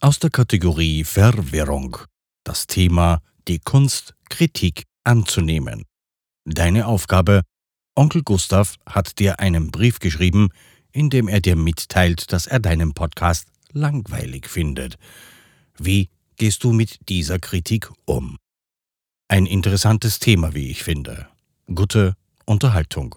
Aus der Kategorie Verwirrung. Das Thema die Kunst, Kritik anzunehmen. Deine Aufgabe, Onkel Gustav hat dir einen Brief geschrieben, in dem er dir mitteilt, dass er deinen Podcast langweilig findet. Wie gehst du mit dieser Kritik um? Ein interessantes Thema, wie ich finde. Gute Unterhaltung.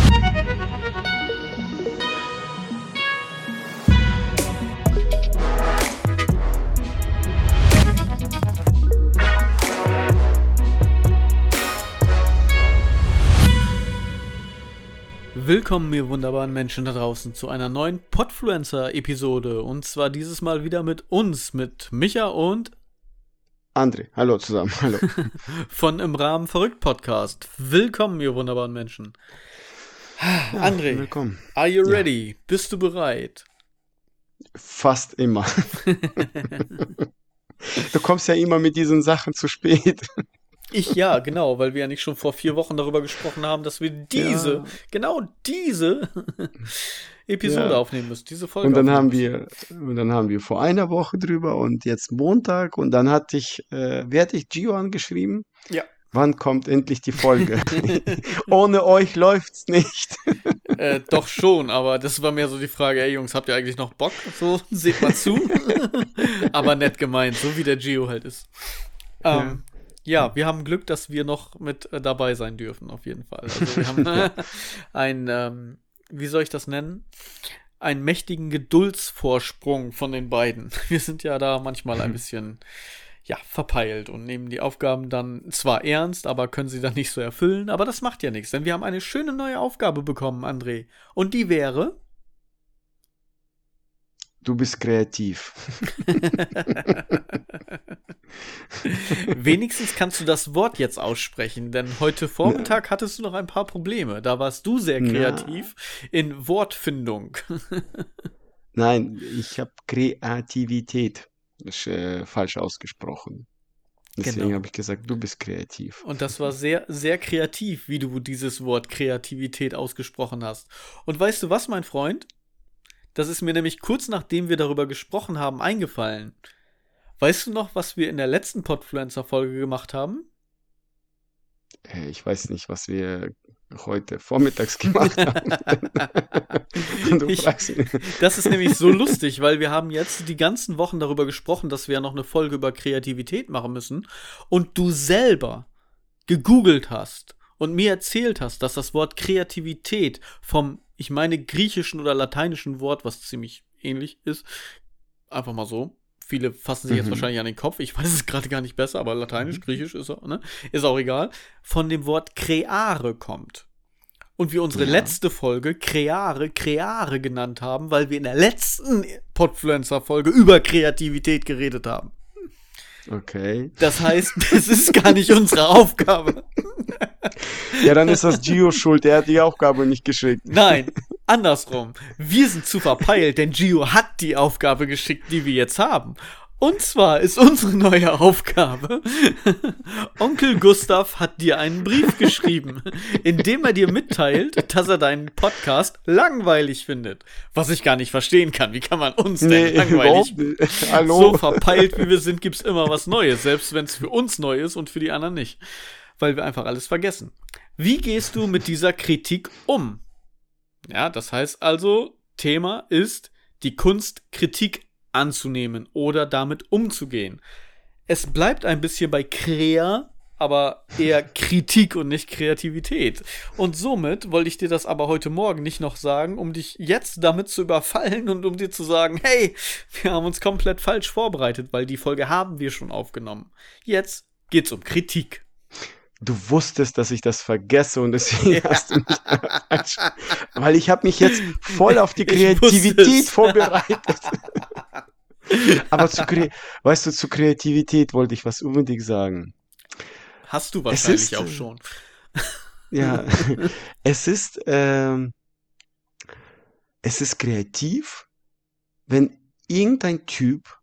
Willkommen, ihr wunderbaren Menschen da draußen, zu einer neuen Podfluencer-Episode. Und zwar dieses Mal wieder mit uns, mit Micha und André, hallo zusammen, hallo. von Im Rahmen Verrückt Podcast. Willkommen, ihr wunderbaren Menschen. Ja, André, willkommen. are you Ja. ready? Bist du bereit? Fast immer. du kommst ja immer mit diesen Sachen zu spät. Ich ja, genau, weil wir ja nicht schon vor vier Wochen darüber gesprochen haben, dass wir diese, Ja. genau diese Episode Ja. aufnehmen müssen, diese Folge. Und dann haben wir, und dann haben wir vor einer Woche drüber und jetzt Montag und dann hatte ich, äh, wer hat ich Gio angeschrieben? Ja. Wann kommt endlich die Folge? Ohne euch läuft's nicht. Äh, doch schon, aber das war mehr so die Frage, ey Jungs, habt ihr eigentlich noch Bock? So, seht mal zu. aber nett gemeint, so wie der Gio halt ist. Ähm, ja. Wir haben Glück, dass wir noch mit äh, dabei sein dürfen, auf jeden Fall. Also wir haben äh, ein, ähm, wie soll ich das nennen? Einen mächtigen Geduldsvorsprung von den beiden. Wir sind ja da manchmal ein bisschen, ja, verpeilt und nehmen die Aufgaben dann zwar ernst, aber können sie dann nicht so erfüllen. Aber das macht ja nichts, denn wir haben eine schöne neue Aufgabe bekommen, André. Und die wäre. Du bist kreativ. Wenigstens kannst du das Wort jetzt aussprechen, denn heute Vormittag hattest du noch ein paar Probleme. Da warst du sehr Ja. kreativ in Wortfindung. Nein, ich habe Kreativität. Das ist äh, falsch ausgesprochen. Deswegen Genau. habe ich gesagt, du bist kreativ. Und das war sehr, sehr kreativ, wie du dieses Wort Kreativität ausgesprochen hast. Und weißt du was, mein Freund? Das ist mir nämlich kurz nachdem wir darüber gesprochen haben eingefallen. Weißt du noch, was wir in der letzten Podfluencer-Folge gemacht haben? Äh, Ich weiß nicht, was wir heute vormittags gemacht haben. Ich-. Das ist nämlich so lustig, weil wir haben jetzt die ganzen Wochen darüber gesprochen, dass wir ja noch eine Folge über Kreativität machen müssen. Und du selber gegoogelt hast und mir erzählt hast, dass das Wort Kreativität vom, ich meine, griechischen oder lateinischen Wort, was ziemlich ähnlich ist, einfach mal so. Viele fassen sich jetzt Mhm. wahrscheinlich an den Kopf. Ich weiß es gerade gar nicht besser, aber lateinisch, griechisch ist, auch, ne? ist auch egal. Von dem Wort creare kommt. Und wir unsere Ja. letzte Folge Creare, Creare genannt haben, weil wir in der letzten Podfluencer-Folge über Kreativität geredet haben. Okay. Das heißt, das ist gar nicht unsere Aufgabe. Ja, dann ist das Gio schuld. Er hat die Aufgabe nicht geschickt. Nein, andersrum. Wir sind zu verpeilt, denn Gio hat die Aufgabe geschickt, die wir jetzt haben. Und zwar ist unsere neue Aufgabe, Onkel Gustav hat dir einen Brief geschrieben, in dem er dir mitteilt, dass er deinen Podcast langweilig findet. Was ich gar nicht verstehen kann. Wie kann man uns denn langweilig überhaupt nicht. Hallo. so verpeilt wie wir sind, gibt's immer was Neues, selbst wenn es für uns neu ist und für die anderen nicht. Weil wir einfach alles vergessen. Wie gehst du mit dieser Kritik um? Ja, das heißt also, Thema ist die Kunst, Kritik anzunehmen oder damit umzugehen. Es bleibt ein bisschen bei Krea, aber eher Kritik und nicht Kreativität. Und somit wollte ich dir das aber heute Morgen nicht noch sagen, um dich jetzt damit zu überfallen und um dir zu sagen, hey, wir haben uns komplett falsch vorbereitet, weil die Folge haben wir schon aufgenommen. Jetzt geht's um Kritik. Du wusstest, dass ich das vergesse und deswegen Ja. hast du mich Weil ich habe mich jetzt voll auf die Kreativität vorbereitet. Aber zu weißt du, zu Kreativität wollte ich was unbedingt sagen. Hast du wahrscheinlich ist, auch äh, schon. ja, es ist, ähm, es ist kreativ, wenn irgendein Typ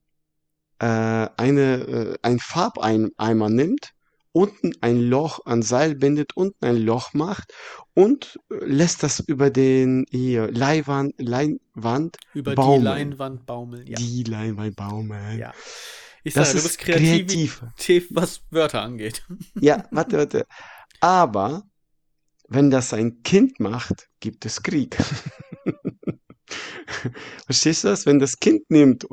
äh, eine, äh, ein Farbeimer nimmt, unten ein Loch an Seil bindet, unten ein Loch macht und äh, lässt das über den hier, Leihwand, Leinwand Über die baumeln. Leinwand baumeln. Ja. Die Leinwand baumeln. ja. Ich Das sage, du ist bist kreativ, kreativ. was Wörter angeht. Ja, warte, warte. Aber wenn das ein Kind macht, gibt es Krieg. Verstehst du das? Wenn das Kind nimmt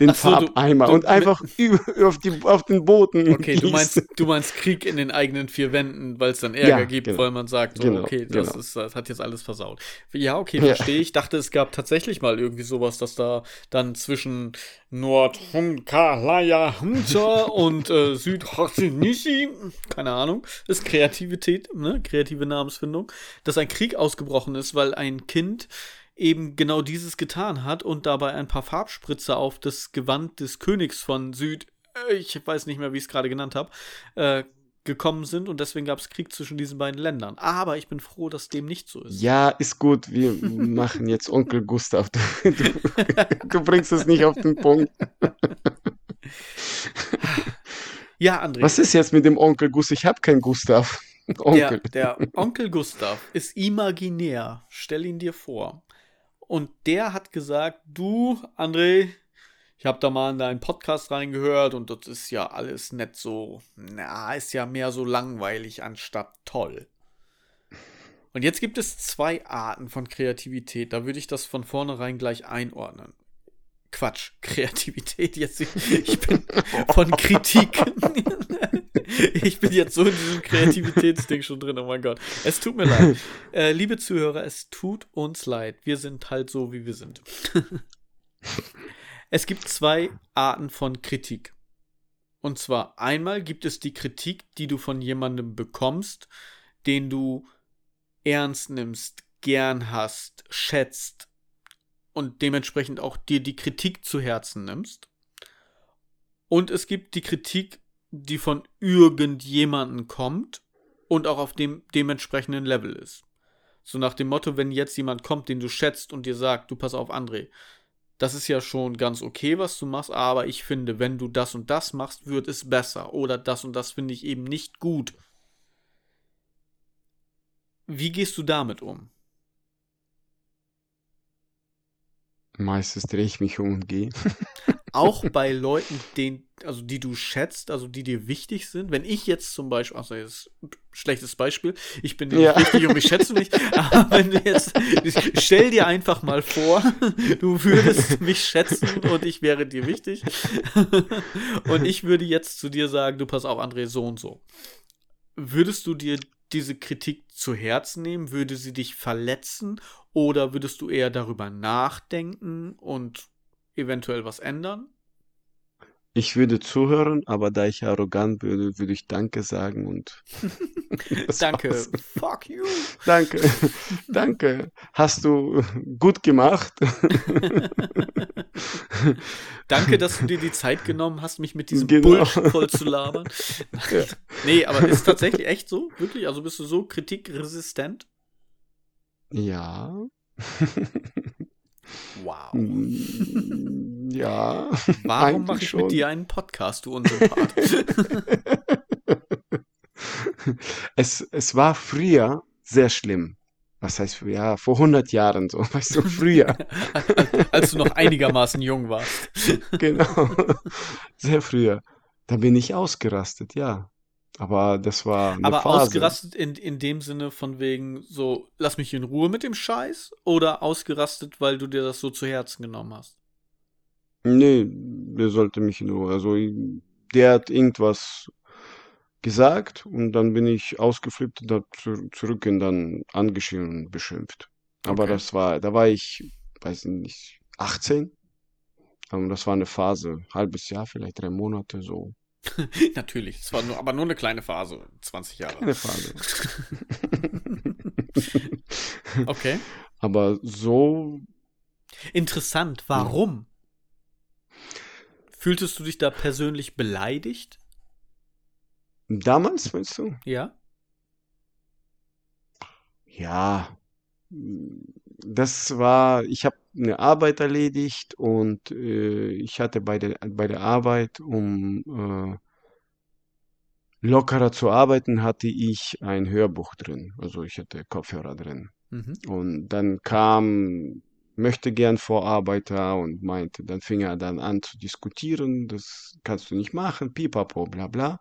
den so, du- Farbeimer du- und einfach über, auf, die, auf den Boden Okay, du meinst, du meinst Krieg in den eigenen vier Wänden, weil es dann Ärger Ja, gibt, genau. weil man sagt, so, Genau, okay, das, genau. ist, das hat jetzt alles versaut. Ja, okay, Ja. verstehe ich. Dachte, es gab tatsächlich mal irgendwie sowas, dass da dann zwischen Nordhunkalaya und äh, Südhorsinishi, keine Ahnung, ist Kreativität, ne, kreative Namensfindung, dass ein Krieg ausgebrochen ist, weil ein Kind eben genau dieses getan hat und dabei ein paar Farbspritzer auf das Gewand des Königs von Süd, äh, ich weiß nicht mehr, wie ich es gerade genannt habe, äh, gekommen sind und deswegen gab es Krieg zwischen diesen beiden Ländern. Aber ich bin froh, dass dem nicht so ist. Ja, ist gut. Wir machen jetzt Onkel Gustav. Du, du, du bringst es nicht auf den Punkt. Ja, André. Was ist jetzt mit dem Onkel Gustav? Ich habe keinen Gustav. Der, Onkel. der Onkel Gustav ist imaginär. Stell ihn dir vor. Und der hat gesagt, du, André, ich habe da mal in deinen Podcast reingehört und das ist ja alles nicht so, na, ist ja mehr so langweilig anstatt toll. Und jetzt gibt es zwei Arten von Kreativität. Da würde ich das von vornherein gleich einordnen. Quatsch, Kreativität. Jetzt, ich bin von Kritik. Ich bin jetzt so in diesem Kreativitätsding schon drin, oh mein Gott. Es tut mir leid. Äh, liebe Zuhörer, es tut uns leid. Wir sind halt so, wie wir sind. es gibt zwei Arten von Kritik. Und zwar einmal gibt es die Kritik, die du von jemandem bekommst, den du ernst nimmst, gern hast, schätzt und dementsprechend auch dir die Kritik zu Herzen nimmst. Und es gibt die Kritik, die von irgendjemanden kommt und auch auf dem dementsprechenden Level ist. So nach dem Motto, wenn jetzt jemand kommt, den du schätzt und dir sagt, du pass auf, André, das ist ja schon ganz okay, was du machst, aber ich finde, wenn du das und das machst, wird es besser. Oder das und das finde ich eben nicht gut. Wie gehst du damit um? Meistens drehe ich mich um und gehe. Auch bei Leuten, den, also die du schätzt, also die dir wichtig sind. Wenn ich jetzt zum Beispiel, also das ist ein schlechtes Beispiel, ich bin dir Ja. nicht wichtig und ich schätze mich, aber wenn du jetzt, stell dir einfach mal vor, du würdest mich schätzen und ich wäre dir wichtig und ich würde jetzt zu dir sagen, du pass auf, André, so und so. Würdest du dir diese Kritik zu Herzen nehmen? Würde sie dich verletzen? Oder würdest du eher darüber nachdenken und eventuell was ändern? Ich würde zuhören, aber da ich arrogant würde, würde ich Danke sagen und. Danke. war's. Fuck you. Danke. Danke. Hast du gut gemacht. Danke, dass du dir die Zeit genommen hast, mich mit diesem Genau. Bullshit voll zu labern. Ja. Nee, aber ist tatsächlich echt so? Wirklich? Also bist du so kritikresistent? Ja. Wow. Mm, Ja. Warum mache ich schon. mit dir einen Podcast, du Unsympath? Es, es war früher sehr schlimm. Was heißt früher? Ja, vor 100 Jahren so. Weißt du, früher. Als du noch einigermaßen jung warst. Genau. Sehr früher. Da bin ich ausgerastet, ja. Aber das war Aber Phase. ausgerastet in, in dem Sinne von wegen so, lass mich in Ruhe mit dem Scheiß? Oder ausgerastet, weil du dir das so zu Herzen genommen hast? Nee, der sollte mich nur. Also, der hat irgendwas gesagt und dann bin ich ausgeflippt und hab zu, zurück und dann angeschrien und beschimpft. Aber Okay. das war, da war ich, weiß nicht, 18. Und das war eine Phase, halbes Jahr, vielleicht drei Monate, so. Natürlich, es war nur, aber nur eine kleine Phase, 20 Jahre. Eine Phase. Okay. Aber so, Interessant, warum? Fühltest du dich da persönlich beleidigt? damals, meinst du? Ja? ja, das war, ich habe eine Arbeit erledigt und äh, ich hatte bei der, bei der Arbeit, um äh, lockerer zu arbeiten, hatte ich ein Hörbuch drin. Also ich hatte Kopfhörer drin. Mhm. Und dann kam möchte gern Vorarbeiter und meinte, dann fing er dann an zu diskutieren, das kannst du nicht machen, pipapo, bla bla.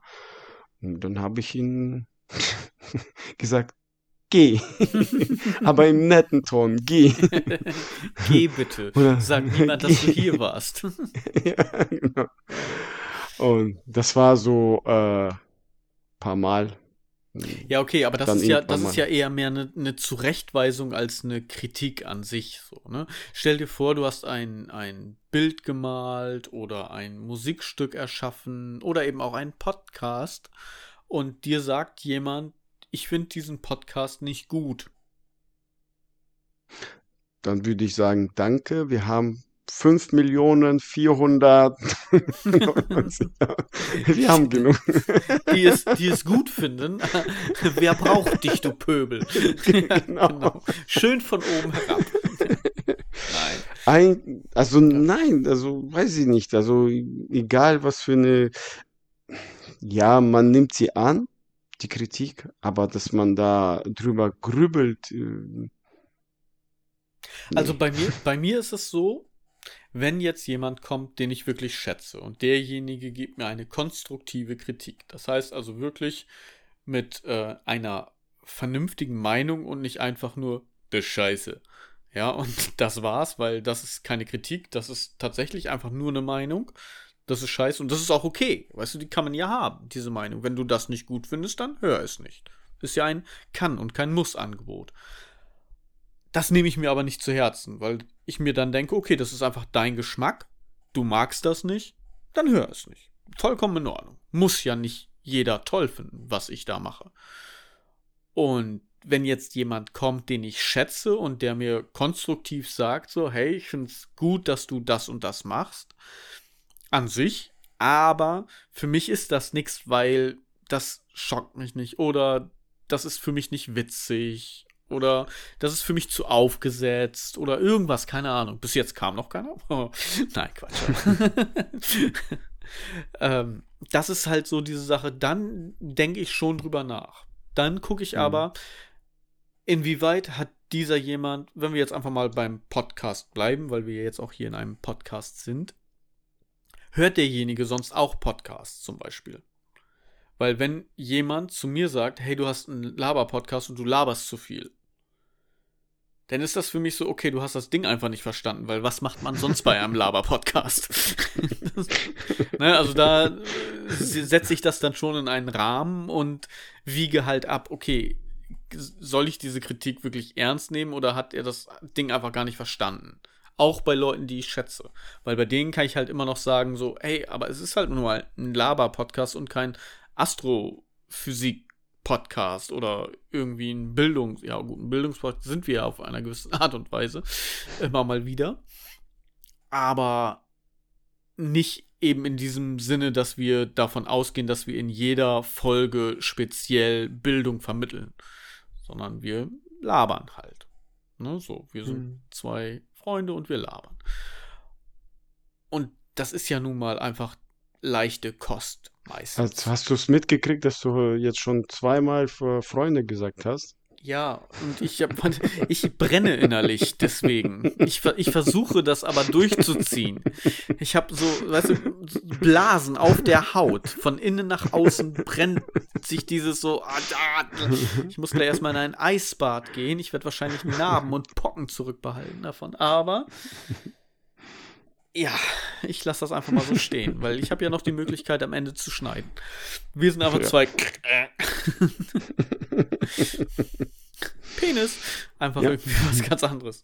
Und dann habe ich ihn gesagt, geh. Aber im netten Ton, geh. Geh bitte. Sag niemand, dass du hier warst. ja, genau. Und das war so äh, paar Mal. Ja, okay, aber das ist ja, das ist ja eher mehr eine, eine Zurechtweisung als eine Kritik an sich. So, ne? Stell dir vor, du hast ein, ein Bild gemalt oder ein Musikstück erschaffen oder eben auch einen Podcast und dir sagt jemand, ich finde diesen Podcast nicht gut. Dann würde ich sagen, danke, wir haben 5 Millionen 400. wir haben genug. Die es, die es gut finden. Wer braucht dich, du Pöbel? Ja, Genau. Schön von oben herab. Nein. Ein, also nein, also weiß ich nicht. Also egal was für eine, ja, man nimmt sie an, die Kritik, aber dass man da drüber grübelt, äh, Also bei mir, bei mir ist es so, wenn jetzt jemand kommt, den ich wirklich schätze und derjenige gibt mir eine konstruktive Kritik. Das heißt also wirklich mit äh, einer vernünftigen Meinung und nicht einfach nur das Scheiße. Ja, und das war's, weil das ist keine Kritik, das ist tatsächlich einfach nur eine Meinung. Das ist scheiße und das ist auch okay. Weißt du, die kann man ja haben, diese Meinung. Wenn du das nicht gut findest, dann hör es nicht. Ist ja ein Kann- und kein Muss-Angebot. Das nehme ich mir aber nicht zu Herzen, weil ich mir dann denke, okay, das ist einfach dein Geschmack. Du magst das nicht, dann hör es nicht. Vollkommen in Ordnung. Muss ja nicht jeder toll finden, was ich da mache. Und wenn jetzt jemand kommt, den ich schätze und der mir konstruktiv sagt, so, hey, ich finde es gut, dass du das und das machst, an sich, aber für mich ist das nichts, weil das schockt mich nicht oder das ist für mich nicht witzig oder das ist für mich zu aufgesetzt oder irgendwas, keine Ahnung. Bis jetzt kam noch keiner. Nein, Quatsch. ähm, das ist halt so diese Sache. Dann denke ich schon drüber nach. Dann gucke ich Mhm. aber, inwieweit hat dieser jemand, wenn wir jetzt einfach mal beim Podcast bleiben, weil wir jetzt auch hier in einem Podcast sind, hört derjenige sonst auch Podcasts zum Beispiel? Weil wenn jemand zu mir sagt, hey, du hast einen Laber-Podcast und du laberst zu viel, dann ist das für mich so, okay, du hast das Ding einfach nicht verstanden, weil was macht man sonst bei einem Laber-Podcast? ne, also da äh, setze ich das dann schon in einen Rahmen und wiege halt ab, okay, soll ich diese Kritik wirklich ernst nehmen oder hat er das Ding einfach gar nicht verstanden? Auch bei Leuten, die ich schätze. Weil bei denen kann ich halt immer noch sagen, so, hey, aber es ist halt nur mal ein Laber-Podcast und kein Astrophysik-Podcast oder irgendwie ein Bildungs-, ja gut, ein Bildungspodcast sind wir ja auf einer gewissen Art und Weise. Immer mal wieder. Aber nicht eben in diesem Sinne, dass wir davon ausgehen, dass wir in jeder Folge speziell Bildung vermitteln. Sondern wir labern halt. Ne, so, wir sind Mhm. zwei Freunde und wir labern. Und das ist ja nun mal einfach leichte Kost meistens. Also hast du es mitgekriegt, dass du jetzt schon zweimal für Freunde gesagt hast? Ja, und ich, ich brenne innerlich deswegen. Ich, ich versuche das aber durchzuziehen. Ich habe so, weißt du, Blasen auf der Haut. Von innen nach außen brennt sich dieses so. ah. Ich muss gleich erstmal in ein Eisbad gehen. Ich werde wahrscheinlich Narben und Pocken zurückbehalten davon. Aber ja, ich lasse das einfach mal so stehen, weil ich habe ja noch die Möglichkeit, am Ende zu schneiden. Wir sind einfach Ja. zwei. Penis. Einfach Ja. irgendwie was ganz anderes.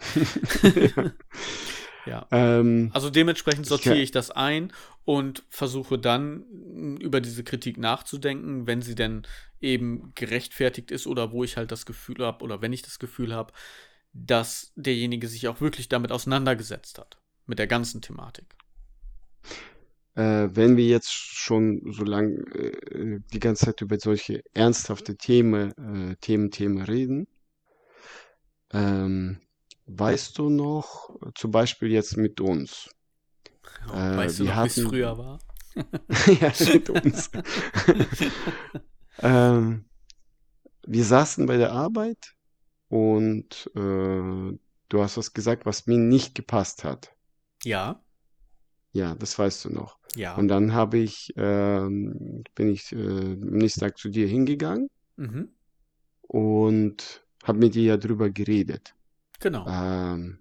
ja. Ähm, Also dementsprechend sortiere ich das ein und versuche dann über diese Kritik nachzudenken, wenn sie denn eben gerechtfertigt ist oder wo ich halt das Gefühl habe oder wenn ich das Gefühl habe, dass derjenige sich auch wirklich damit auseinandergesetzt hat, mit der ganzen Thematik. äh, wenn wir jetzt schon so lang äh, die ganze Zeit über solche ernsthafte Themen, äh, Themen, Themen reden, Ähm, weißt du noch, zum Beispiel jetzt mit uns? Äh, weißt du noch, wie es früher war? ja, mit uns. ähm, wir saßen bei der Arbeit und äh, du hast was gesagt, was mir nicht gepasst hat. Ja. Ja, das weißt du noch. Ja. Und dann habe ich, ähm, bin ich äh, am nächsten Tag zu dir hingegangen Mhm. und habe mit dir ja drüber geredet. Genau. Ähm,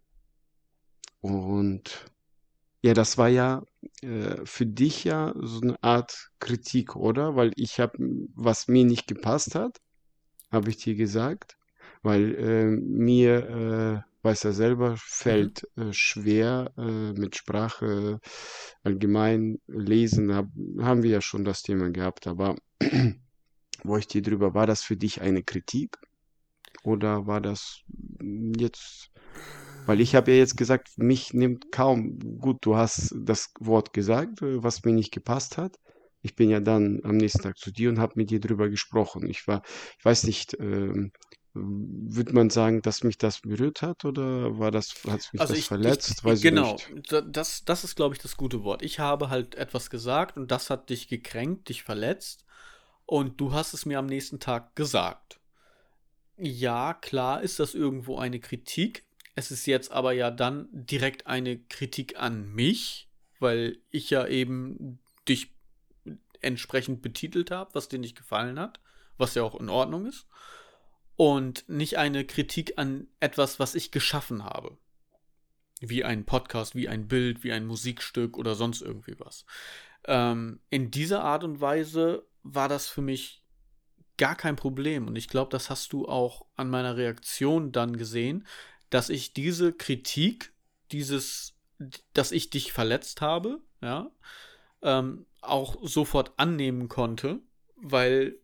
und ja, das war ja äh, für dich ja so eine Art Kritik, oder? Weil ich habe, was mir nicht gepasst hat, habe ich dir gesagt, weil äh, mir, äh, weiß er selber, fällt äh, schwer äh, mit Sprache allgemein lesen, hab, haben wir ja schon das Thema gehabt, aber wo ich dir drüber, war das für dich eine Kritik? Oder war das jetzt, weil ich habe ja jetzt gesagt, mich nimmt kaum, gut, du hast das Wort gesagt, äh, was mir nicht gepasst hat. Ich bin ja dann am nächsten Tag zu dir und habe mit dir drüber gesprochen. Ich war, ich weiß nicht, ähm, würde man sagen, dass mich das berührt hat oder war das, hat mich Also das ich, verletzt? ich, ich genau, das, das ist, glaube ich, das gute Wort. Ich habe halt etwas gesagt und das hat dich gekränkt, dich verletzt und du hast es mir am nächsten Tag gesagt. Ja, klar ist das irgendwo eine Kritik. Es ist jetzt aber ja dann direkt eine Kritik an mich, weil ich ja eben dich entsprechend betitelt habe, was dir nicht gefallen hat, was ja auch in Ordnung ist. Und nicht eine Kritik an etwas, was ich geschaffen habe wie ein Podcast, wie ein Bild, wie ein Musikstück oder sonst irgendwie was. Ähm, in dieser Art und Weise war das für mich gar kein Problem. Und ich glaube, das hast du auch an meiner Reaktion dann gesehen, dass ich diese Kritik, dieses, dass ich dich verletzt habe, ja, ähm, auch sofort annehmen konnte, weil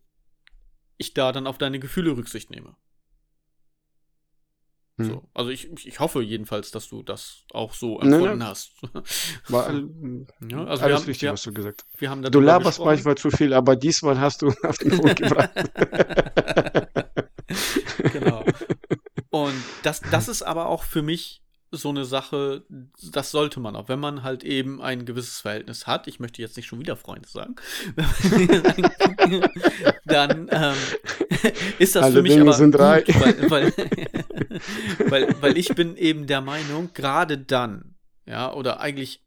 ich da dann auf deine Gefühle Rücksicht nehme. Hm. So. Also ich, ich hoffe jedenfalls, dass du das auch so empfunden nein. hast. War Ja, also alles haben- richtig, wir- was du gesagt hast. Wir haben Du laberst gesprochen. manchmal zu viel, aber diesmal hast du auf den Punkt gebracht. Genau. Und das, das ist aber auch für mich so eine Sache, das sollte man auch, wenn man halt eben ein gewisses Verhältnis hat. Ich möchte jetzt nicht schon wieder Freunde sagen. dann ähm, ist das Alle für mich Dinge aber sind drei. weil, weil, weil, weil ich bin eben der Meinung, gerade dann, ja, oder eigentlich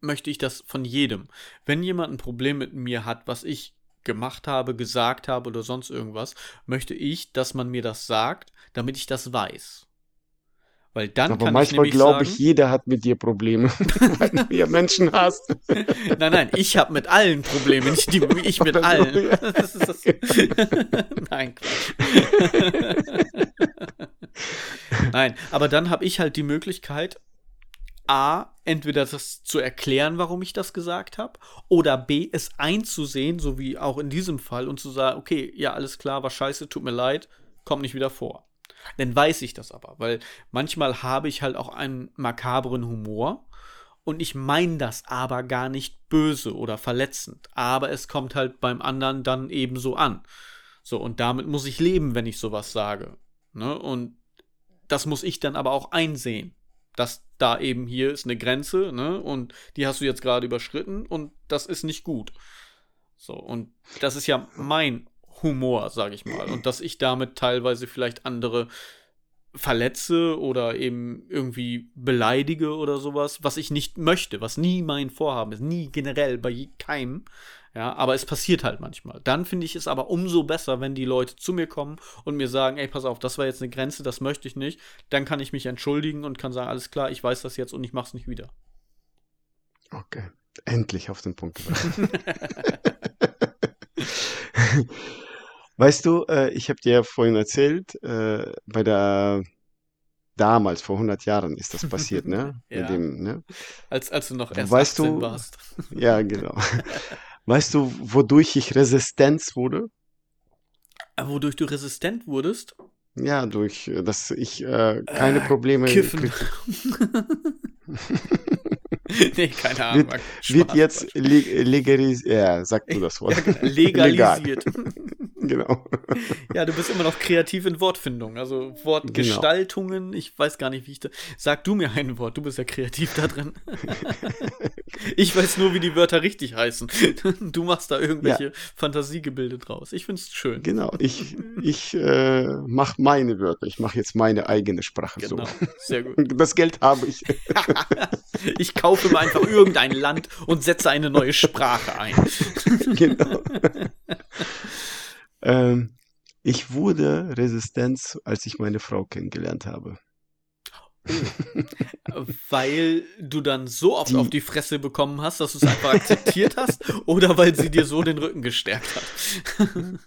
möchte ich das von jedem. Wenn jemand ein Problem mit mir hat, was ich gemacht habe, gesagt habe oder sonst irgendwas, möchte ich, dass man mir das sagt, damit ich das weiß. Weil dann Aber kann manchmal glaube ich, jeder hat mit dir Probleme, weil du ja Menschen hast. nein, nein, ich habe mit allen Probleme, nicht die, ich mit Oder so, allen. ja. Das ist das. nein, nein, aber dann habe ich halt die Möglichkeit, A, entweder das zu erklären, warum ich das gesagt habe, oder B, es einzusehen, so wie auch in diesem Fall, und zu sagen, okay, ja, alles klar, war scheiße, tut mir leid, kommt nicht wieder vor. Dann weiß ich das aber, weil manchmal habe ich halt auch einen makabren Humor und ich meine das aber gar nicht böse oder verletzend, aber es kommt halt beim anderen dann ebenso an. So, und damit muss ich leben, wenn ich sowas sage. Ne? Und das muss ich dann aber auch einsehen, dass da eben hier ist eine Grenze, ne? Und die hast du jetzt gerade überschritten und das ist nicht gut. So, und das ist ja mein Humor, sage ich mal. Und dass ich damit teilweise vielleicht andere verletze oder eben irgendwie beleidige oder sowas, was ich nicht möchte, was nie mein Vorhaben ist, nie generell bei keinem. Ja, aber es passiert halt manchmal. Dann finde ich es aber umso besser, wenn die Leute zu mir kommen und mir sagen, ey, pass auf, das war jetzt eine Grenze, das möchte ich nicht. Dann kann ich mich entschuldigen und kann sagen, alles klar, ich weiß das jetzt und ich mach's nicht wieder. Okay, endlich auf den Punkt gebracht. Weißt du, äh, ich habe dir ja vorhin erzählt, äh, bei der damals vor 100 Jahren ist das passiert, ne? Ja. Dem, ne? Als, als du noch erst Weißt 18 du- warst. Ja, genau. Weißt du, wodurch ich Resistenz wurde? Äh, Wodurch du resistent wurdest? Ja, durch, äh, dass ich äh, keine Äh, Probleme Kiffen. nee, keine Ahnung. Wird Spaß, jetzt le legalisiert, ja, sag du das Wort. Ja, genau, legalisiert. genau. Ja, du bist immer noch kreativ in Wortfindung, also Wortgestaltungen. Ich weiß gar nicht, wie ich da. Sag du mir ein Wort, du bist ja kreativ da drin. ich weiß nur, wie die Wörter richtig heißen. Du machst da irgendwelche Ja. Fantasiegebilde draus. Ich find's schön. Genau, ich, ich äh, mache meine Wörter. Ich mache jetzt meine eigene Sprache Genau, so. sehr gut. Das Geld habe ich. Ich kaufe mir einfach irgendein Land und setze eine neue Sprache ein. genau. Ähm, ich wurde Resistenz, als ich meine Frau kennengelernt habe. Weil du dann so oft Die- auf die Fresse bekommen hast, dass du es einfach akzeptiert hast, oder weil sie dir so den Rücken gestärkt hat.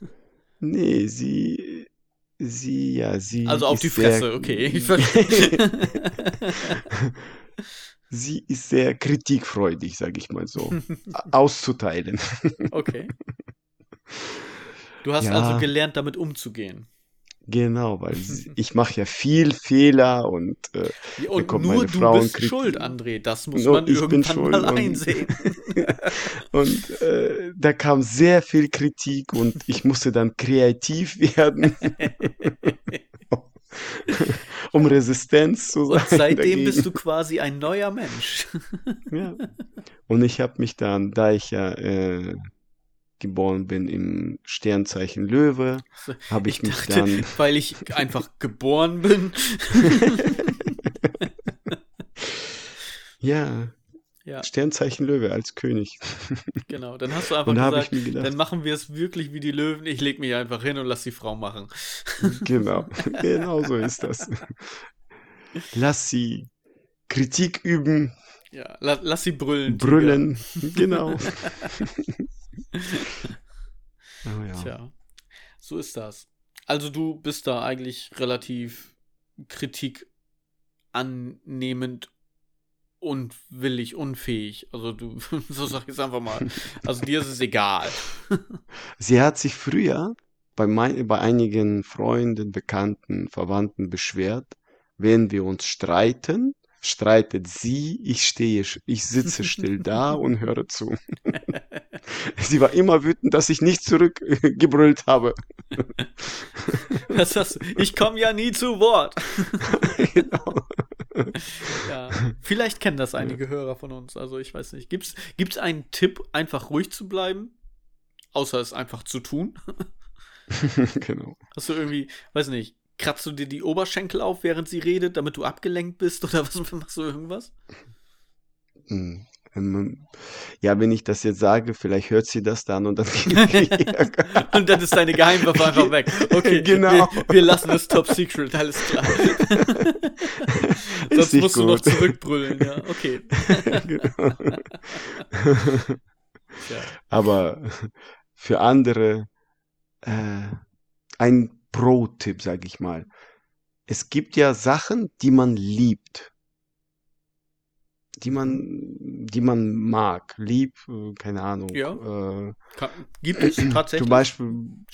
Nee, sie, sie, ja, sie. Also auf die sehr- Fresse, okay. Ich verstehe. sie ist sehr kritikfreudig, sage ich mal so. Auszuteilen. Okay. Du hast Ja. also gelernt, damit umzugehen. Genau, weil ich mache ja viel Fehler und äh, Ja, Und kommt nur meine du Frau und bist kriegt- schuld, André. Das muss man irgendwann mal und- einsehen. Und äh, da kam sehr viel Kritik und ich musste dann kreativ werden, um Resistenz zu sein. Und seitdem dagegen. bist du quasi ein neuer Mensch. Ja. Und ich habe mich dann, da ich ja äh, geboren bin im Sternzeichen Löwe, habe ich, Ich mich dachte, dann. weil ich einfach geboren bin. Ja, Ja, Sternzeichen Löwe als König. genau. Dann hast du einfach Und da habe gesagt, ich mir gedacht, dann machen wir es wirklich wie die Löwen. Ich leg mich einfach hin und lass die Frau machen. genau, genau so ist das. Lass sie Kritik üben, Ja, la lass sie brüllen. Tiger. brüllen, genau. Oh ja. Tja, so ist das. Also du bist da eigentlich relativ Kritik annehmend unwillig, unfähig. Also du, so sag ich es einfach mal. Also dir ist es egal. Sie hat sich früher bei, mein, bei einigen Freunden, Bekannten, Verwandten beschwert, wenn wir uns streiten, streitet sie, ich stehe, ich sitze still da und höre zu. Sie war immer wütend, dass ich nicht zurückgebrüllt habe. Was hast du? Ich komme ja nie zu Wort. genau. Ja. Vielleicht kennen das einige Hörer von uns. Also ich weiß nicht. Gibt's, gibt's einen Tipp, einfach ruhig zu bleiben? Außer es einfach zu tun? genau. Hast du irgendwie, weiß nicht, kratzt du dir die Oberschenkel auf, während sie redet, damit du abgelenkt bist? Oder was machst du irgendwas? Hm. Ähm, Ja, wenn ich das jetzt sage, vielleicht hört sie das dann und dann. Und dann ist deine Geheimwaffe einfach weg. Okay, Genau. wir, wir lassen es top secret, alles klar. Sonst musst du noch gut. zurückbrüllen, ja. Okay. Genau. Aber für andere äh, ein Pro-Tipp, sage ich mal. Es gibt ja Sachen, die man liebt, die man, die man mag, lieb, äh, keine Ahnung. Ja. Äh, Kann, gibt es tatsächlich? zum Beispiel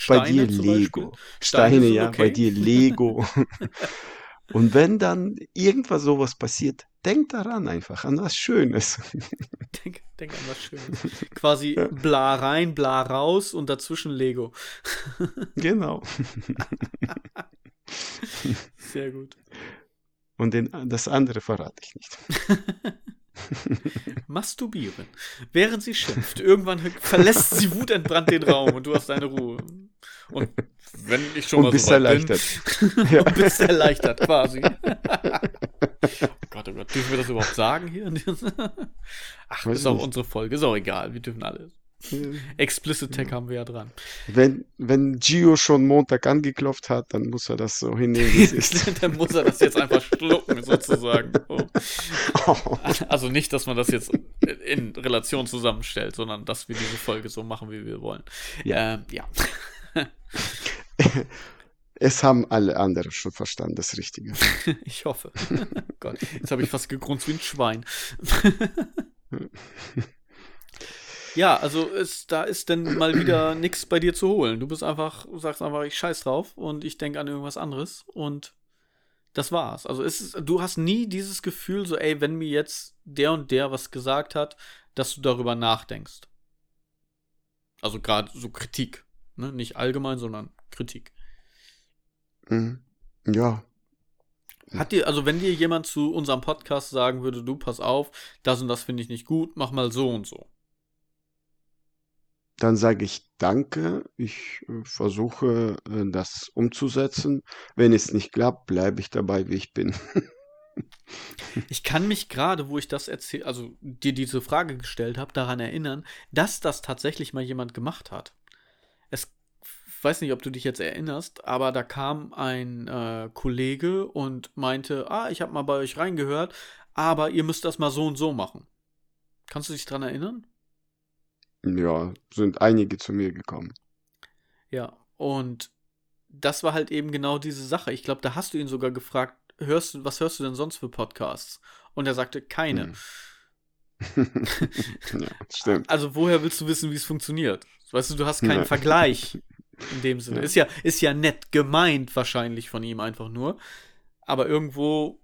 bei Steine dir Lego. Beispiel? Steine, Steine ja, bei okay. dir Lego. Und wenn dann irgendwas sowas passiert, denk daran einfach, an was Schönes. Denk, denk an was Schönes. Quasi Ja. bla rein, bla raus und dazwischen Lego. Genau. Sehr gut. Und den, das andere verrate ich nicht. Masturbieren. Während sie schimpft. Irgendwann verlässt sie wutentbrannt den Raum und du hast deine Ruhe. Und wenn ich schon Und mal bist so erleichtert. bin, Ja. und bist erleichtert quasi. Oh Gott, oh Gott, dürfen wir das überhaupt sagen hier? Ach, Weiß ist auch nicht. unsere Folge, ist auch egal, wir dürfen alles. Explicit Tag haben wir ja dran. Wenn, wenn Gio schon Montag angeklopft hat, dann muss er das so hinnehmen, wie es ist. Dann muss er das jetzt einfach schlucken, sozusagen. Oh. Also nicht, dass man das jetzt in Relation zusammenstellt, sondern dass wir diese Folge so machen, wie wir wollen. Ja. Ähm, ja. Es haben alle anderen schon verstanden, das Richtige. Ich hoffe. Gott, jetzt habe ich fast gegrunzt wie ein Schwein. ja, also es, da ist dann mal wieder nichts bei dir zu holen. Du bist einfach, sagst einfach, ich scheiß drauf und ich denke an irgendwas anderes und das war's. Also es ist, du hast nie dieses Gefühl, so, ey, wenn mir jetzt der und der was gesagt hat, dass du darüber nachdenkst. Also gerade so Kritik. Ne? Nicht allgemein, sondern Kritik. Mhm. Ja. Hat dir, also wenn dir jemand zu unserem Podcast sagen würde, du pass auf, das und das finde ich nicht gut, mach mal so und so. Dann sage ich danke. Ich äh, versuche äh, das umzusetzen. Wenn es nicht klappt, bleibe ich dabei, wie ich bin. Ich kann mich gerade, wo ich das erzähl, also dir diese Frage gestellt habe, daran erinnern, dass das tatsächlich mal jemand gemacht hat. Es weiß nicht, ob du dich jetzt erinnerst, aber da kam ein äh, Kollege und meinte, ah, ich habe mal bei euch reingehört, aber ihr müsst das mal so und so machen. Kannst du dich dran erinnern? Ja, sind einige zu mir gekommen. Ja, und das war halt eben genau diese Sache. Ich glaube, da hast du ihn sogar gefragt, hörst du, was hörst du denn sonst für Podcasts? Und er sagte, keine. Hm. ja, stimmt. Also woher willst du wissen, wie es funktioniert? Weißt du, du hast keinen Ja. Vergleich in dem Sinne. Ja. Ist ja, ist ja nett gemeint wahrscheinlich von ihm einfach nur. Aber irgendwo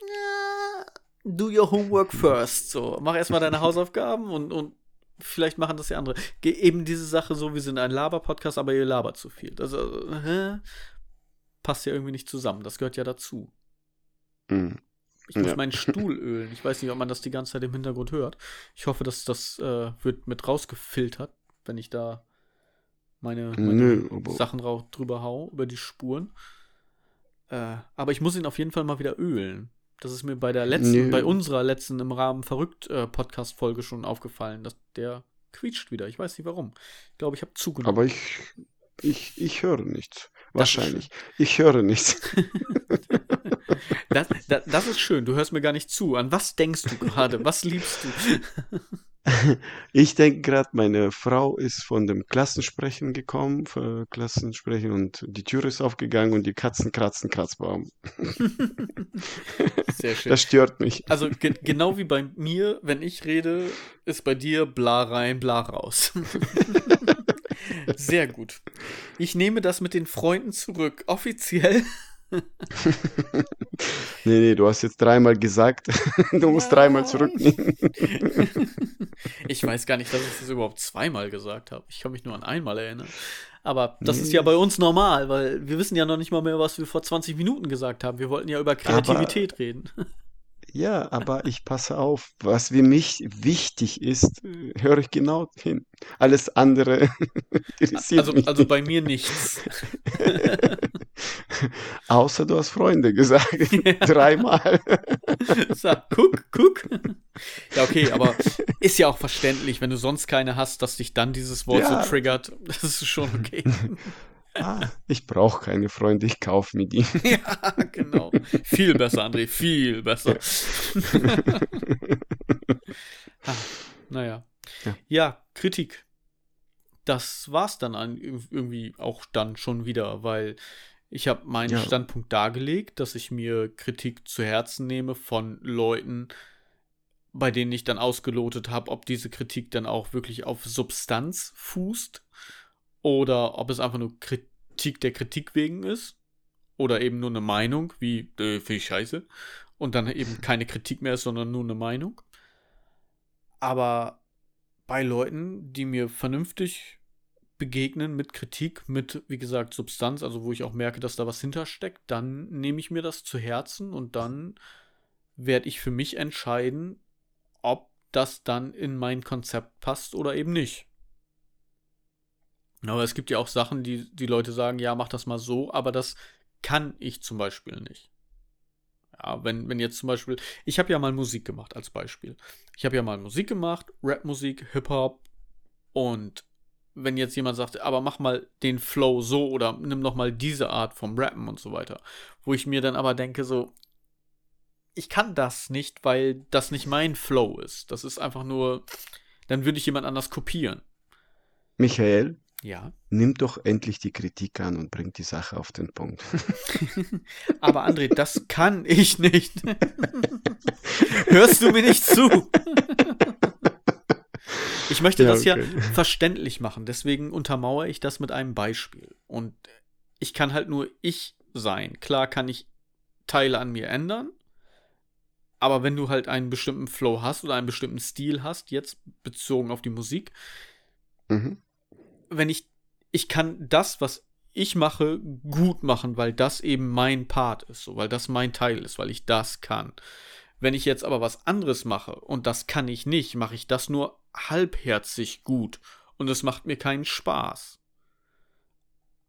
ja, do your homework first. So, mach erstmal deine Hausaufgaben und, und vielleicht machen das ja andere. Ge eben diese Sache so, wir sind ein Laber-Podcast, aber ihr labert zu viel. Das äh, hä? passt ja irgendwie nicht zusammen. Das gehört ja dazu. Hm. Ich muss Ja. meinen Stuhl ölen. Ich weiß nicht, ob man das die ganze Zeit im Hintergrund hört. Ich hoffe, dass das äh, wird mit rausgefiltert, wenn ich da meine, meine Nö, Sachen drüber hau, über die Spuren. Äh, aber ich muss ihn auf jeden Fall mal wieder ölen. Das ist mir bei der letzten, Nö. bei unserer letzten im Rahmen verrückt äh, Podcast-Folge schon aufgefallen, dass der quietscht wieder. Ich weiß nicht warum. Ich glaube, ich habe zugenommen. aber ich, ich, ich höre nichts. Wahrscheinlich. Ich höre nichts. Das, das, das ist schön. Du hörst mir gar nicht zu. An was denkst du gerade? Was liebst du? Ich denke gerade, meine Frau ist von dem Klassensprechen gekommen, für Klassensprechen und die Tür ist aufgegangen und die Katzen kratzen Kratzbaum. Sehr schön. Das stört mich. Also ge genau wie bei mir, wenn ich rede, ist bei dir bla rein, bla raus. Sehr gut. Ich nehme das mit den Freunden zurück. Offiziell. Nee, nee, du hast jetzt dreimal gesagt, du musst dreimal Ja. zurücknehmen. Ich weiß gar nicht, dass ich das überhaupt zweimal gesagt habe. Ich kann mich nur an einmal erinnern. Aber das ist ja bei uns normal, weil wir wissen ja noch nicht mal mehr, was wir vor 20 Minuten gesagt haben. Wir wollten ja über Kreativität reden. Ja, aber ich passe auf, was für mich wichtig ist, äh, höre ich genau hin. Alles andere interessiert Also, mich also bei mir nichts. Außer du hast Freunde gesagt. Dreimal. So, guck, guck. Ja, okay, aber ist ja auch verständlich, wenn du sonst keine hast, dass dich dann dieses Wort Ja. so triggert. Das ist schon okay. Ah, ich brauche keine Freunde, ich kaufe mir die. ja, genau. Viel besser, André, viel besser. ah, naja. Ja. Ja, Kritik. Das war's dann an, irgendwie auch dann schon wieder, weil ich habe meinen Ja. Standpunkt dargelegt, dass ich mir Kritik zu Herzen nehme von Leuten, bei denen ich dann ausgelotet habe, ob diese Kritik dann auch wirklich auf Substanz fußt oder ob es einfach nur Kritik der Kritik wegen ist oder eben nur eine Meinung, wie äh, finde ich scheiße und dann eben keine Kritik mehr ist, sondern nur eine Meinung. Aber bei Leuten, die mir vernünftig begegnen mit Kritik, mit, wie gesagt, Substanz, also wo ich auch merke, dass da was hintersteckt, dann nehme ich mir das zu Herzen und dann werde ich für mich entscheiden, ob das dann in mein Konzept passt oder eben nicht. Aber es gibt ja auch Sachen, die die Leute sagen, ja, mach das mal so, aber das kann ich zum Beispiel nicht. Ja, wenn, wenn jetzt zum Beispiel, ich habe ja mal Musik gemacht als Beispiel. Ich habe ja mal Musik gemacht, Rapmusik, Hip-Hop und wenn jetzt jemand sagt, aber mach mal den Flow so oder nimm noch mal diese Art vom Rappen und so weiter, wo ich mir dann aber denke so, ich kann das nicht, weil das nicht mein Flow ist. Das ist einfach nur, dann würde ich jemand anders kopieren. Michael, Ja. nimm doch endlich die Kritik an und bring die Sache auf den Punkt. Aber André, das kann ich nicht. Hörst du mir nicht zu? Ich möchte Ja, das ja verständlich machen, deswegen untermauere ich das mit einem Beispiel. Und ich kann halt nur ich sein. Klar kann ich Teile an mir ändern, aber wenn du halt einen bestimmten Flow hast oder einen bestimmten Stil hast, jetzt bezogen auf die Musik, Mhm. Wenn ich ich kann das, was ich mache, gut machen, weil das eben mein Part ist, so, weil das mein Teil ist, weil ich das kann. Wenn ich jetzt aber was anderes mache und das kann ich nicht, mache ich das nur halbherzig gut und es macht mir keinen Spaß.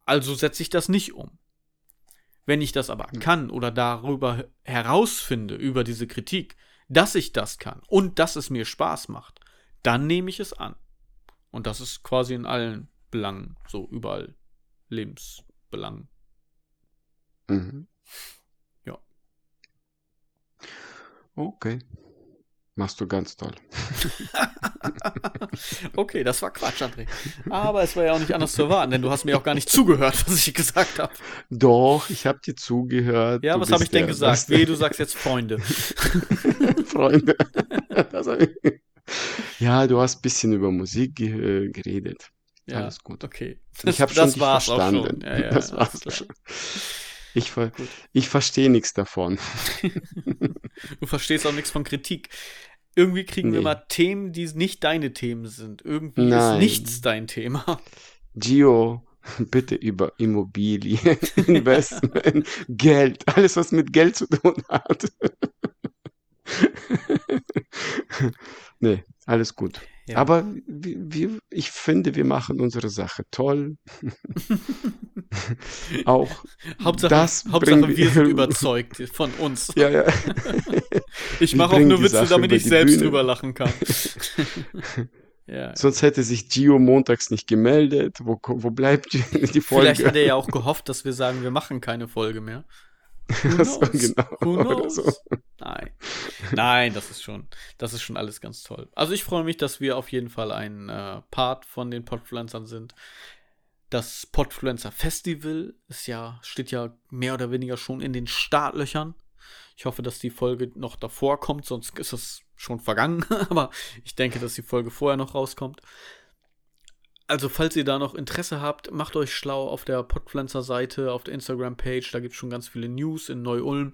Also setze ich das nicht um. Wenn ich das aber kann oder darüber herausfinde, über diese Kritik, dass ich das kann und dass es mir Spaß macht, dann nehme ich es an. Und das ist quasi in allen Belangen, so überall Lebensbelangen. Mhm. Ja. Okay. Machst du ganz toll. okay, das war Quatsch, André. Aber es war ja auch nicht anders zu erwarten, denn du hast mir auch gar nicht zugehört, was ich gesagt habe. Doch, ich habe dir zugehört. Ja, Du was habe ich denn der gesagt? Weh, du sagst jetzt Freunde. Freunde. Das hab ich- ja, du hast ein bisschen über Musik ge äh, geredet. Ja, Alles gut. okay. Ich habe schon das war's auch verstanden. schon. Ja, ja, das war's klar. schon. Ich, ver Gut. ich verstehe nichts davon. Du verstehst auch nichts von Kritik. Irgendwie kriegen wir Nee. mal Themen, die nicht deine Themen sind. Irgendwie Nein. ist nichts dein Thema. Gio, bitte über Immobilien, Investment, Geld, alles was mit Geld zu tun hat. nee, alles gut. Ja. Aber wir, wir, ich finde, wir machen unsere Sache toll. Auch Hauptsache, das Hauptsache wir sind überzeugt von uns. Ja, ja. Ich mache auch nur Witze, damit ich selbst Bühne. drüber lachen kann. ja. Sonst hätte sich Gio montags nicht gemeldet. Wo, wo bleibt die Folge? Vielleicht hat er ja auch gehofft, dass wir sagen, wir machen keine Folge mehr. Who so, knows? genau. Who knows? so. Nein. Nein, das ist schon, das ist schon alles ganz toll. Also ich freue mich, dass wir auf jeden Fall ein äh, Part von den Podfluencern sind. Das Podfluencer Festival ist ja, steht ja mehr oder weniger schon in den Startlöchern. Ich hoffe, dass die Folge noch davor kommt, sonst ist es schon vergangen. Aber ich denke, dass die Folge vorher noch rauskommt. Also, falls ihr da noch Interesse habt, macht euch schlau auf der Podpflanzer-Seite, auf der Instagram-Page. Da gibt es schon ganz viele News. In Neu-Ulm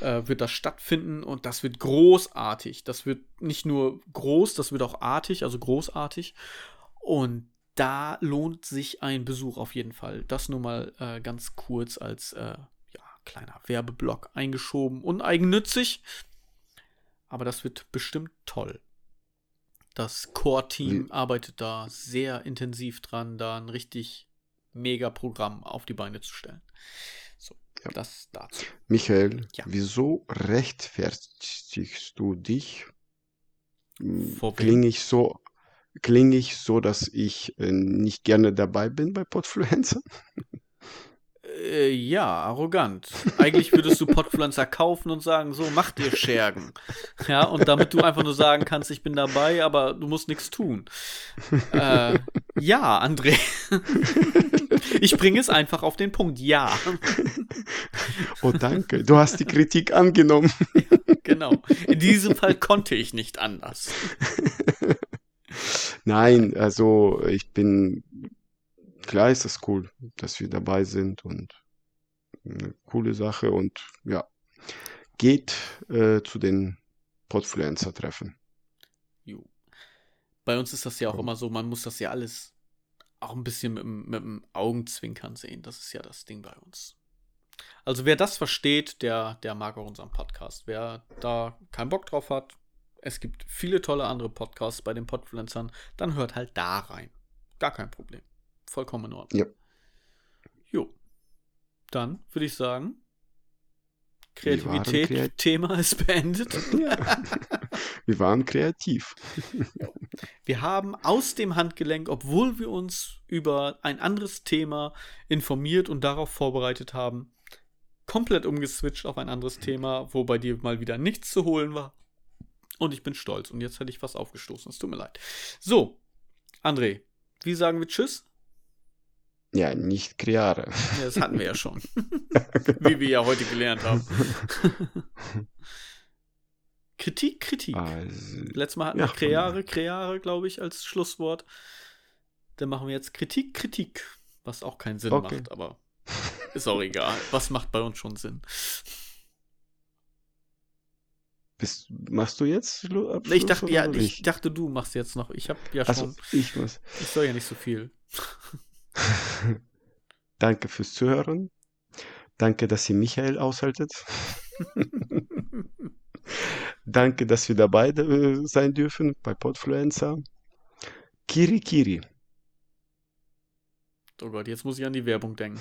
äh, wird das stattfinden und das wird großartig. Das wird nicht nur groß, das wird auch artig, also großartig. Und da lohnt sich ein Besuch auf jeden Fall. Das nur mal äh, ganz kurz als äh, ja, kleiner Werbeblock eingeschoben. Uneigennützig. Aber das wird bestimmt toll. Das Core-Team arbeitet da sehr intensiv dran, da ein richtig mega Programm auf die Beine zu stellen. So, Ja. das dazu. Michael, Ja. wieso rechtfertigst du dich? Hm? Klinge ich so, klinge ich so, dass ich äh, nicht gerne dabei bin bei Podfluencer? Äh, ja, arrogant. Eigentlich würdest du Podpflanzer kaufen und sagen, so, mach dir Schergen. Ja, und damit du einfach nur sagen kannst, ich bin dabei, aber du musst nichts tun. Äh, ja, André. Ich bringe es einfach auf den Punkt. Ja, Oh, danke. Du hast die Kritik angenommen. genau. In diesem Fall konnte ich nicht anders. Nein, also ich bin, klar ist das cool, dass wir dabei sind und eine coole Sache und ja, geht äh, zu den Podfluencer-Treffen. Jo. Bei uns ist das ja auch immer so, man muss das ja alles auch ein bisschen mit, mit dem Augenzwinkern sehen. Das ist ja das Ding bei uns. Also wer das versteht, der, der mag auch unseren Podcast. Wer da keinen Bock drauf hat, es gibt viele tolle andere Podcasts bei den Podfluencern, dann hört halt da rein. Gar kein Problem. Vollkommen in Ordnung. Ja. Jo. Dann würde ich sagen, Wir waren Kreativität, kreat- Thema ist beendet. Ja. Wir waren kreativ. Wir haben aus dem Handgelenk, obwohl wir uns über ein anderes Thema informiert und darauf vorbereitet haben, komplett umgeswitcht auf ein anderes Thema, wo bei dir mal wieder nichts zu holen war. Und ich bin stolz. Und jetzt hätte ich was aufgestoßen. Es tut mir leid. So, André, wie sagen wir Tschüss? Ja, nicht Kreare. Ja, das hatten wir ja schon. wie wir ja heute gelernt haben. Kritik, Kritik. Also, Letztes Mal hatten Ja. wir Kreare, Kreare, glaube ich, als Schlusswort. Dann machen wir jetzt Kritik, Kritik. Was auch keinen Sinn Okay. macht, aber ist auch egal. Was macht bei uns schon Sinn? bist, machst du jetzt Schlu- Abschluss? Ich dachte, ja, ich dachte, du machst jetzt noch. Ich habe ja Also, schon. ich muss. Ich soll ja nicht so viel. Danke fürs Zuhören. Danke, dass ihr Michael aushaltet. Danke, dass wir dabei äh, sein dürfen bei Podfluencer. Kiri Kiri. Oh Gott, jetzt muss ich an die Werbung denken.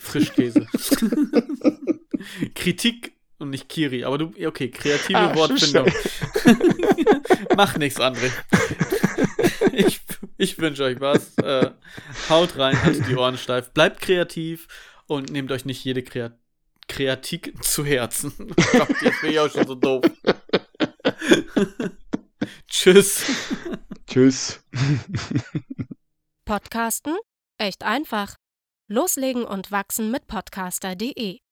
Frischkäse. Kritik und nicht Kiri, aber du, okay, kreative Ah, Wortfindung. Mach nichts, André. Ich, ich wünsche euch was. Äh, haut rein, haltet die Ohren steif, bleibt kreativ und nehmt euch nicht jede Kreat Kreatik zu Herzen. Oh Gott, jetzt bin ich auch schon so doof. Tschüss. Tschüss. Podcasten? Echt einfach. Loslegen und wachsen mit podcaster.de